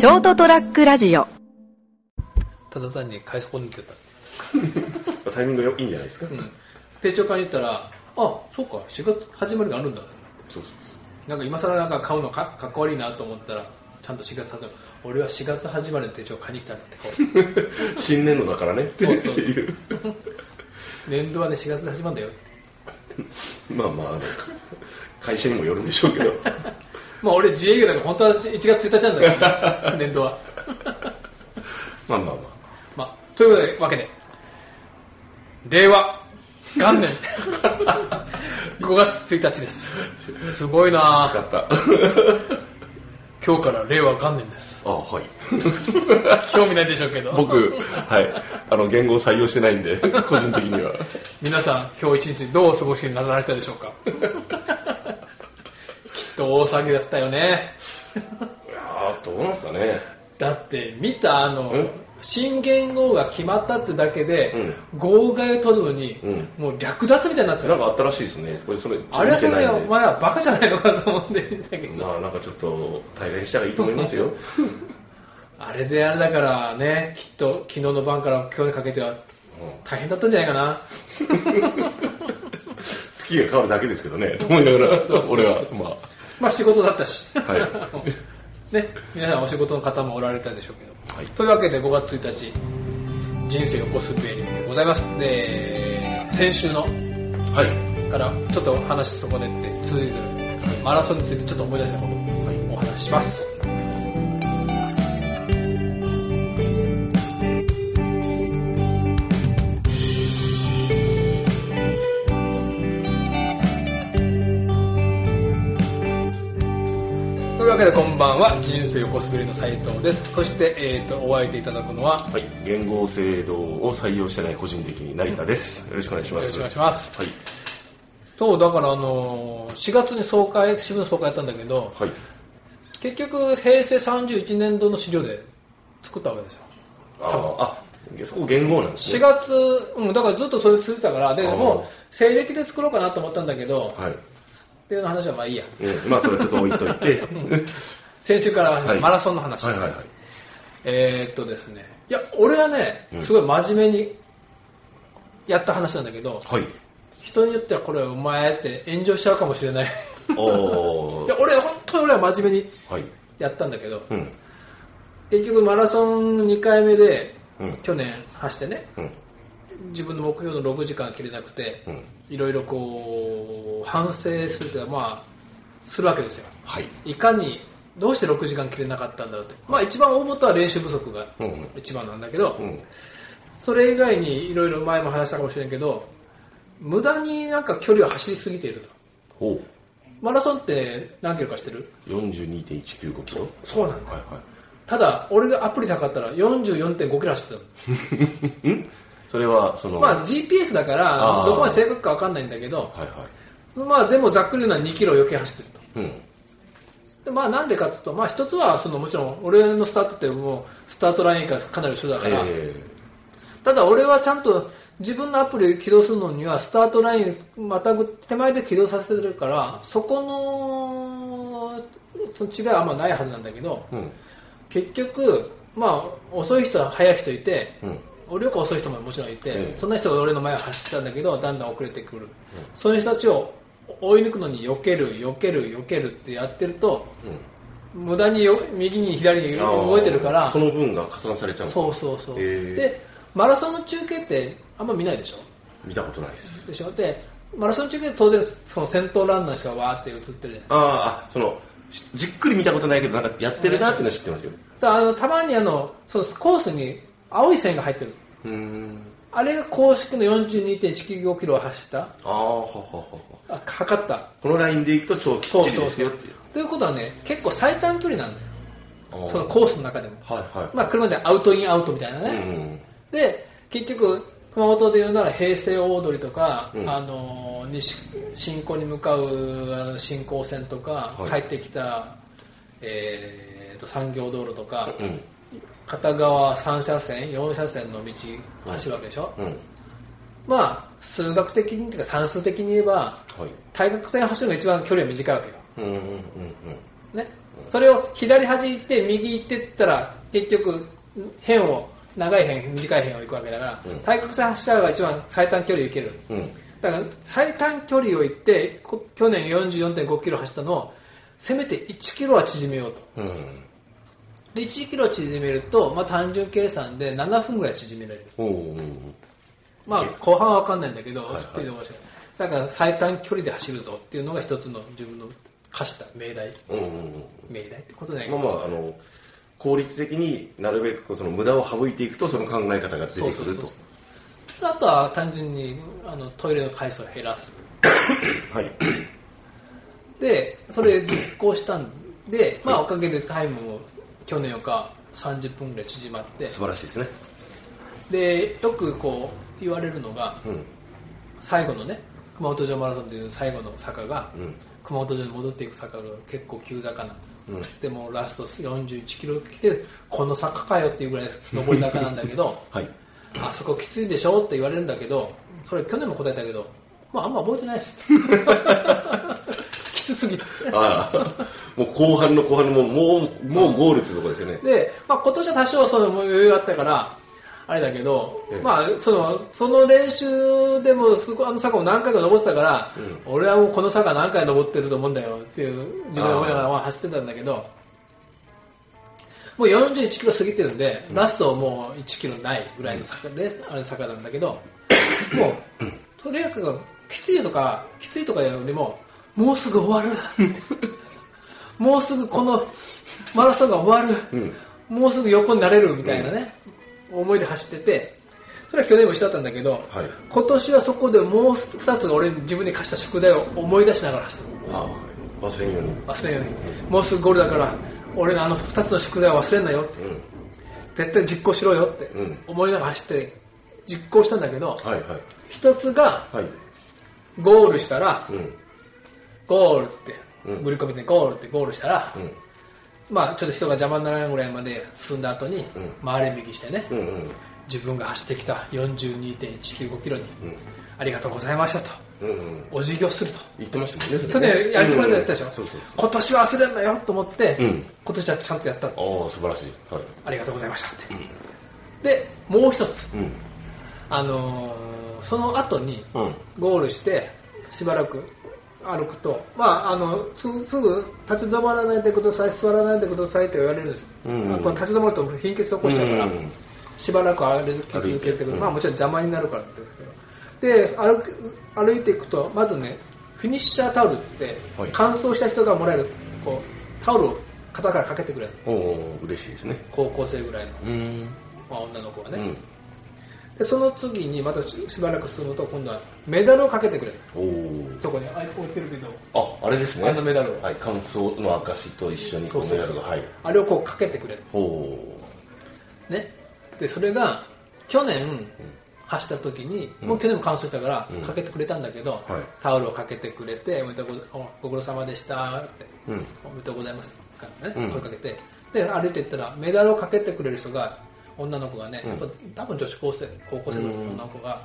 ショートトラックラジオただ単に買い損ねてた。タイミングいいんじゃないですか？うん。手帳買いに行ったら、あ、そうか、4月始まりがあるんだ。そうそう。なんか今更なんか買うのかかっこ悪いなと思ったら、ちゃんと4月始まり。俺は4月始まりの手帳買いに来たんだって顔して。新年度だからね。そうそうそうっていう年度はね、4月で始まるんだよ。まあまあ会社にもよるんでしょうけど。まあ俺自営業だから本当は1月1日なんだけど、年度は。まあまあままあ、というわけで、令和元年 5月1日です。すごいあ。使なった。今日から令和元年です。あはい。興味ないでしょうけど。僕、はい。あの、言語を採用してないんで、個人的には。皆さん、今日一日どうお過ごしになられたでしょうか？と大騒ぎだったよね。いやーどうなんですかね。だって、見たあのうん、新元号が決まったってだけで、号外を取るのに、うんもう略奪みたいになってたなんかあったらしいですね。これ、それ、あれはそれお前はバカじゃないのかと思って見たけど、まあなんかちょっと、大概にした方がいいと思いますよ。あれであれだからね、きっと昨日の晩から今日にかけては大変だったんじゃないかな。月が変わるだけですけどね、と思いながら俺は、ままあ仕事だったし。はい ね、皆さんお仕事の方もおられたでしょうけど。あ、はい。というわけで5月1日、人生を起こすべりでございます。で、先週のはい。からちょっと話すとこでって続いてるマラソンについてちょっと思い出したことをお話しします。いうわけでこんばんは、人生を起こすべりの斉藤です。そして、えー、と、お相手いただくのは、はい。言語制度を採用してない個人的に成田です。よろしくお願いします。よろしくお願いします。はい。そう、だからあのー、4月に総会、支部の総会やったんだけど、はい。結局平成31年度の資料で作ったわけですよ。あーあ、そこ言語なんです4ね。月、うん、だからずっとそれ続いてたから、でもう西暦で作ろうかなと思ったんだけど、はい。っていう話はまあいいや。うん、まあ、それちょっと置いといて。先週からはいマラソンの話。はいはいはい。えーっとですね、いや、俺はねう、んすごい真面目にやった話なんだけど、はい。人によってはこれお前って炎上しちゃうかもしれない。お いや、俺、本当に俺は真面目にはい。やったんだけど、うん。結局マラソン2回目で、うん。去年走ってね、うん。自分の目標の6時間切れなくて、うん。いろいろこう、反省するというか、まあ、するわけですよ。はい。いかに、どうして6時間切れなかったんだろうって。まあ一番大元は練習不足がうんうん。一番なんだけど、うん。それ以外にいろいろ前も話したかもしれんけど、無駄になんか距離を走りすぎていると。マラソンって何キロかしてる？42.195キロ？そうなんだ。はいはただ、俺がアプリなかったら44.5キロ走ってたの。それは、その、まあ GPS だから、あーどこまで正確かわかんないんだけど、はいはい。まあでもざっくり言うのは2キロ余計走ってると。うん。でまあなんでかっていうと、まあ一つはそのもちろん俺のスタートってもうスタートラインがかなり一緒だから、えただ俺はちゃんと自分のアプリ起動するのにはスタートラインまたぐ手前で起動させてるから、そこのその違いはあんまないはずなんだけど、ー、うん。結局、まあ遅い人は速い人いて、うん。俺より遅い人ももちろんいて、ええそんな人が俺の前を走ってたんだけど、だんだん遅れてくる。そういう人たちを追い抜くのに避ける、避ける、避けるってやってると、うん。無駄によ右に左に動いてるからそ、の分が加算されちゃうそうそうそう。で、マラソンの中継ってあんま見ないでしょ？見たことないです。でしょ？で、マラソン中継って当然その先頭ランナーの人がわーって映ってるあーあ、その、しじっくり見たことないけど、なんかやってるなっていうのは知ってますよ。だあのたまにあのそのコースに青い線が入ってる。あれが公式の42.195キロを走った、ああ、はははは。あ測った。このラインで行くと超きっちりですよっていう。ということはね、結構最短距離なんだよ。そのコースの中でも。はいはい。まあ車でアウトインアウトみたいなうね。ん。で、結局、熊本で言うなら平成大通りとか、うんあの西新港に向かう新港線とか、はい帰ってきた、えーと産業道路とか、うん。片側3車線、4車線の道走るわけでしょ？うん。まあ、数学的にというか算数的に言えば、はい。対角線走るのが一番距離は短いわけよ。うんうんうんうん。ね。それを左端行って右行ってったら、結局、辺を、長い辺、短い辺を行くわけだから、うん対角線走ったが一番最短距離を行ける。うん。だから最短距離を行って、こ去年44.5キロ走ったのを、せめて1キロは縮めようと。うん。で、1キロ縮めると、まあ単純計算で7分ぐらい縮められる。おお。まあ後半は分かんないんだけど、スピードが。だから最短距離で走るぞっていうのが一つの自分の課した命題。うんうん命題ってことだうん。ま。あまあ、あの、効率的になるべくその無駄を省いていくと、その考え方が出てくるとそうそうそう。あとは単純にあのトイレの回数を減らす。はい。で、それ実行したんで、まあおかげでタイムも去年よか30分ぐらい縮まって、素晴らしいですね。で、よくこう言われるのが、うん。最後のね、熊本城マラソンという最後の坂が、うん。熊本城に戻っていく坂が結構急坂なんです。うん。でもラスト41キロ来て、この坂かよっていうぐらい上り坂なんだけど、はい。あそこきついでしょって言われるんだけど、それ去年も答えたけど、まああんま覚えてないです。きつすぎて。ああ、もう後半の後半のもう、もう、ゴールっていうところですよね。で、まあ、今年は多少その余裕があったから、あれだけどええ、まあ、その、その練習でも、すごいあの坂を何回か登ってたから、うん。俺はもうこの坂何回登ってると思うんだよっていう、自分で思いながらまあ走ってたんだけど、もう41キロ過ぎてるんで、うん。ラストもう1キロないぐらいの坂で、あれ坂なんだけど、もう、とにかくきついとか、きついとかよりも、もうすぐ終わる。もうすぐこのマラソンが終わる。うん。もうすぐ横になれるみたいなね、思いで走ってて、それは去年も一緒だったんだけど、はい。今年はそこでもう二つ俺自分に課した宿題を思い出しながら走ってる。ああ、忘れんように。忘れんように。もうすぐゴールだから、俺のあの二つの宿題を忘れんなよって、うん。絶対実行しろよってうん思いながら走って実行したんだけど、はいはい。一つがはい。ゴールしたら、うん。ゴールって、うんグリコミでゴールってゴールしたら、うん。まあちょっと人が邪魔にならないぐらいまで進んだ後に、うん回れ右してね、うんうん。自分が走ってきた42.195キロに、うん。ありがとうございましたと、うんうん。お辞儀をすると。言ってましたもんね。去ね年やりつまでやったでしょ、うんそうそう今年は忘れんなよと思って、うん今年はちゃんとやったのそう。ああ、素晴らしい。はい。ありがとうございましたって。うん。で、もう一つ、うん。あのーその後にうん。ゴールして、しばらく歩くと、まあ、あのすぐすぐ立ち止まらないでください、座らないでくださいって言われるんです。よ、うん。まあこれ立ち止まると貧血起こしちゃうから、うんしばらく歩き続けてうん。まあ、もちろん邪魔になるからってですけど、で歩く歩いていくと、まずね、フィニッシャータオルってはい、乾燥した人がもらえるこうタオルを肩からかけてくれる、おお嬉しいですね。高校生ぐらいの、うん。まあ、女の子がね、うん。で、その次にまたししばらく進むと、今度はメダルをかけてくれる、おお。そこにあ置いてるけど、あ、あれですね。あのメダルをはい。乾燥の証と一緒にこうメダルが。はい。あれをこうかけてくれる。おお。ね。で、それが、去年、走った時に、うんもう去年も乾燥したからうん、かけてくれたんだけど、はいタオルをかけてくれて、おめでとうごおご苦労様でしたって、うん。おめでとうございますからね、うん声かけて、で、歩いていったら、メダルをかけてくれる人が、女の子がね、うんやっぱ多分女子高生、高校生の女の子が、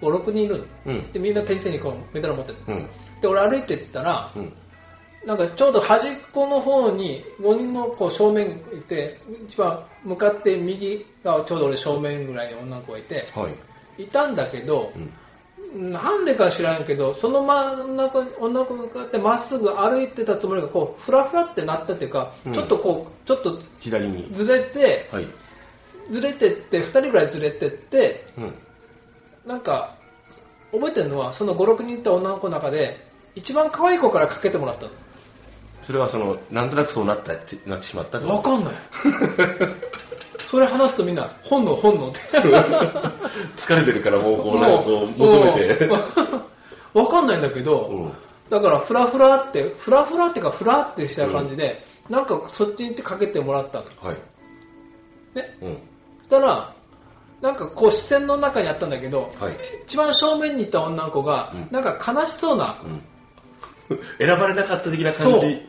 5、6人いるの。うん。で、みんな手に手にこうメダルを持ってる。うん。で、俺歩いていったら、うん。なんかちょうど端っこの方に5人のこう正面いて、一番向かって右がちょうど俺正面ぐらいに女の子がいて、はい。いたんだけどう、ん。なんでか知らんけど、その真ん中に女の子がこうやってまっすぐ歩いてたつもりが、こう、ふらふらってなったっていうか、うんちょっとこう、ちょっと左に。ずれて、はい。ずれてって、2人ぐらいずれてって、うん。なんか、覚えてるのは、その5、6人いた女の子の中で、一番可愛い子からかけてもらったの。それはその、なんとなくそうなったって、なってしまったってこと？わかんない。それ話すとみんな、本能、本能って。疲れてるからもうこう、なんかこう、求めて。もう わかんないんだけど、うん。だから、フラフラって、フラフラっていうか、フラってした感じで、なんかそっちに行ってかけてもらったと。はい。ね？うん。そしたら、なんかこう視線の中にあったんだけど、はい。一番正面にいた女の子がうん、なんか悲しそうな、うん。選ばれなかった的な感じ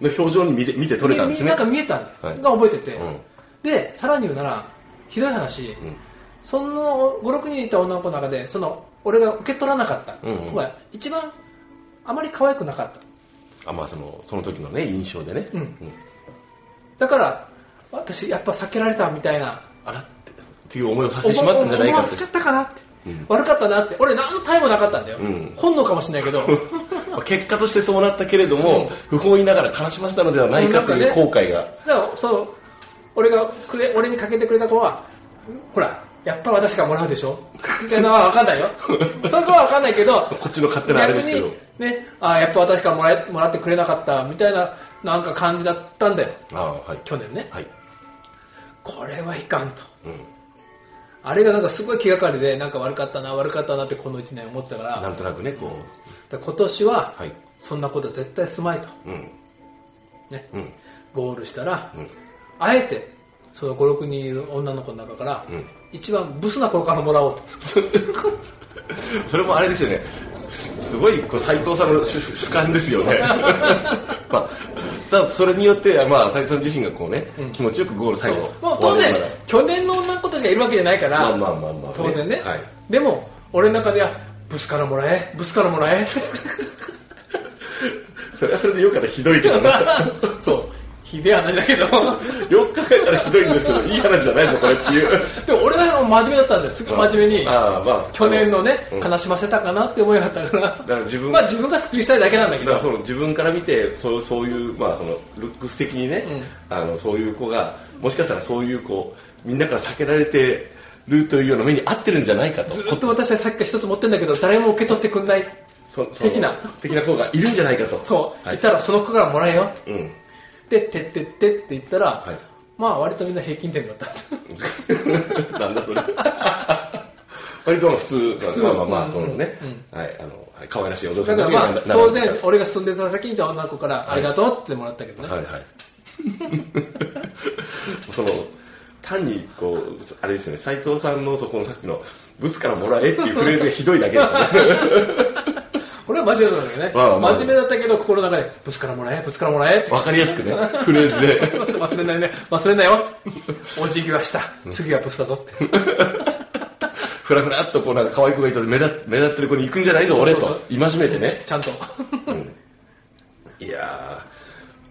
の表情に見て見て取れたんですね。なんか見えたんだ、はいが覚えてて、うん。で、さらに言うなら、ひどい話、うん。その5、6人いた女の子の中で、その俺が受け取らなかったうんうん子が一番あまり可愛くなかっあ、まあその、その時のね、印象でね。うんだから、私やっぱ避けられたみたいな、あらって、っていう思いをさせてしまったんじゃないかって思わせちゃ。ったかなって。うん悪かったなって。俺何のタイもなかったんだよ。うん本能かもしれないけど。まあ結果としてそうなったけれども、不本意ながら悲しませたのではないかという後悔が。だから、そう、俺がくれ、俺にかけてくれた子は、ほら、やっぱ私がもらうでしょみたいなのは分かんないよ。それは分かんないけど、こっちの勝手なあれですけどね、あやっぱ私からもらえもらってくれなかったみたいな、なんか感じだったんだよ。ああ、はい。去年ね。はい。これはいかんと。うん。あれがなんかすごい気がかりで、なんか悪かったな、悪かったなってこの1年思ってたから、なんとなくね、こだから今年はう。、はい。そんなこと絶対すまいと。うん。ね、うん。ゴールしたら、うん。あえて、その5、6人いる女の子の中から、うん。一番ブスな子からもらおうと。それもあれですよね。すすごい、斎藤さんの主主観ですよね。まあ、ただそれによって、まあ、斎藤さん自身がこうね、うん気持ちよくゴール最後、まあ、当然去年の女の子たちがいるわけじゃないから、まあまあまあまあ、当然ね。はい。でも、俺の中では、ブスからもらえ、ブスからもらえ。それはそれでよくからひどいけどな。そう。ひでえ話だけど。よく考えたらひどいんですけど、いい話じゃないぞ、これっていう。でも俺は真面目だったんです。真面目に。ああ、まあ、去年のね、うん悲しませたかなって思いがあったから。だから自分まあ自分がスッキリしたいだけなんだけど。その自分から見てそうそういう、まあ、そのルックス的にね、あのそういう子がもしかしたらそういう子みんなから避けられてるというような目に合ってるんじゃないかとずっと私はさっきから一つ持ってるんだけど、誰も受け取ってくんない。的な的な子がいるんじゃないかとそう。はい言ったら、その子からもらえよ。うんで、てってってって言ったら、はい。まあ割とみんな平均点だった。なんだそれ。割とまあ普通。通まあまあまあそのね、うはい。あのはい。可愛らしいお嬢さんだからまあ、当然、は俺が住んでた先にいた女の子から、ありがとうってもらったけどね。いはい。その単にこうあれですよね。斉藤さんのそこのさっきのブスからもらえっていうフレーズがひどいだけですね 俺は真面目だったんだけどね。まあまあ真面目だったけど、心の中で、ぶつからもらえ、ぶつからもらえって。わかりやすくね フレーズで忘れないね。忘れないよ。お辞儀はした。次はブスだぞって。ふらふらっとこうなんか可愛い子がいたら目立目立ってる子に行くんじゃないぞ俺と戒めてね、ちゃんと。うんいや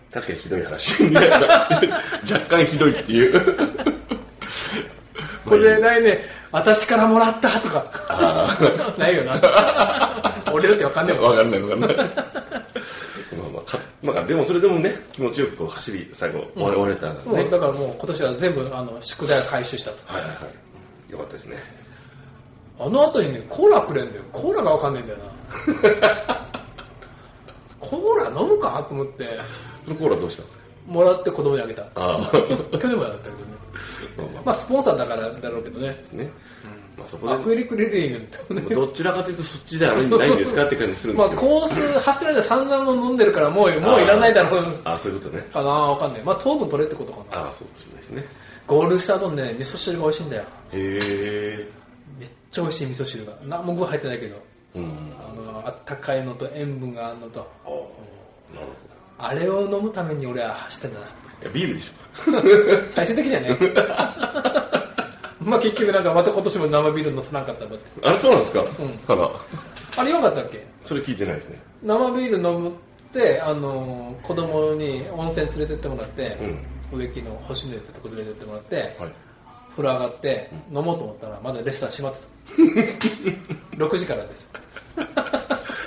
ー確かにひどい話 若干ひどいっていうこれでないね、私からもらったとか。あないよな。俺だってわかんないもん。わかんないわかんない まあまあかまあでもそれでもね気持ちよくこう走り最後終われたんだね、もうだからもう今年は全部あの宿題を回収したと。はいはいはいよかったですねあの後にね、コーラくれんだよ。コーラがわかんないんだよな。コーラ飲むか？と思って、そのコーラどうしたんですか？もらって子供にあげた。ああ去年もだったけどね。まあまあまあスポンサーだからだろうけどねね、まあそこアでクエリクレディングってね。どちらかというとそっちではないんですかって感じするんでますあけど。コース走ってる間散々も飲んでるからもうもういらないだろうああ、そういうことね。かなわかんない。まあ糖分取れってことかな。ああ、そうかもしれないですね。ゴールした後にね、味噌汁が美味しいんだよ。へえ。めっちゃ美味しい味噌汁が。何も具入ってないけど。うん。あの、あったかいのと塩分があるのと。ああ、なるほあれを飲むために俺は走ってんだな。ど。いや、ビールでしょ。最終的にはね。まあ結局なんかまた今年も生ビール乗せなかったんだって。あれ、そうなんですか？んあら、あれよかったっけ？それ聞いてないですね。生ビール飲むって、あの、子供に温泉連れてってもらって、植木の星野湯ってとこ連れてってもらって、はい。風呂上がって飲もうと思ったらまだレストラン閉まってた。6時からです。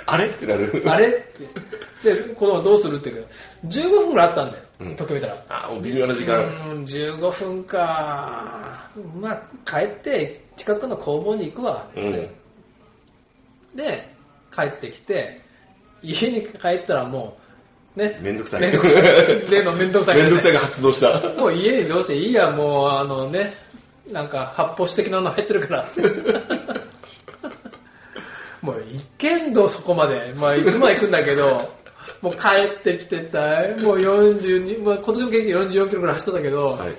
あれ？ってなる。あれ？って。で、子供どうするって言うけど、15分ぐらいあったんだよ。うん時計見たら。ああ、もう微妙な時う間。ん、15分か。まあ、帰って近くの工房に行くわ。うん。で、帰ってきて、家に帰ったらもう、ね。めんどくさい。めんどくさい。例のめんどくさい、めんどくさいが発動した。もう家にどうせいいや、もう、あのね、なんか発泡酒的なの入ってるから。もう、いけんど、そこまで。まあ、いつもは行くんだけど、もう帰ってきてたい。もう42、まあ、今年も結局44キロぐらい走ったんだけど、はい。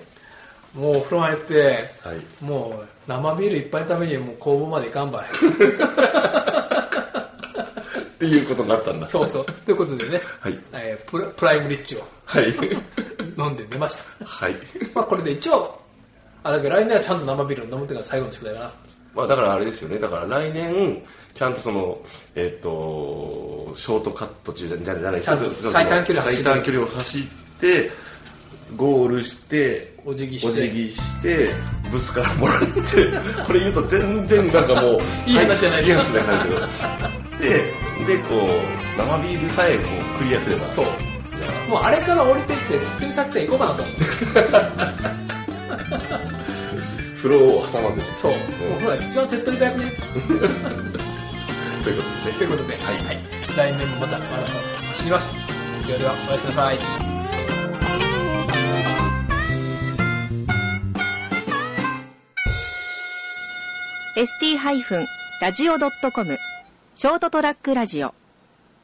もうお風呂入って、はい。もう生ビールいっぱい食べにもう工房まで行かんばい。っていうことになったんだ。そうそう。ということでね、はい。えープラプライムリッチをはい。飲んで寝ました。はい。まあこれで一応、あ、だけど来年はちゃんと生ビールを飲むっていうのが最後の宿題かな。まあだからあれですよね。だから来年、ちゃんとその、えっ、と、ショートカット中じゃじゃない、ちゃんと最短距離最短距離を走って、ゴールして、お辞儀してお辞儀して、ブスからもらって、これ言うと全然なんかもう、いい話じゃないいい話じゃないけど。で、で、こう、生ビールさえこうクリアすれば。そうもうあれから降りてきて、堤作戦行こうかなと思って。風呂を挟ませて。そう。もうほら、一番手っ取り早くね。ということでね。ということで、はい、はい。来年もまたマラソン走ります。ではでは、おやすみなさい。ー ST-radio.com ショートトラックラジオ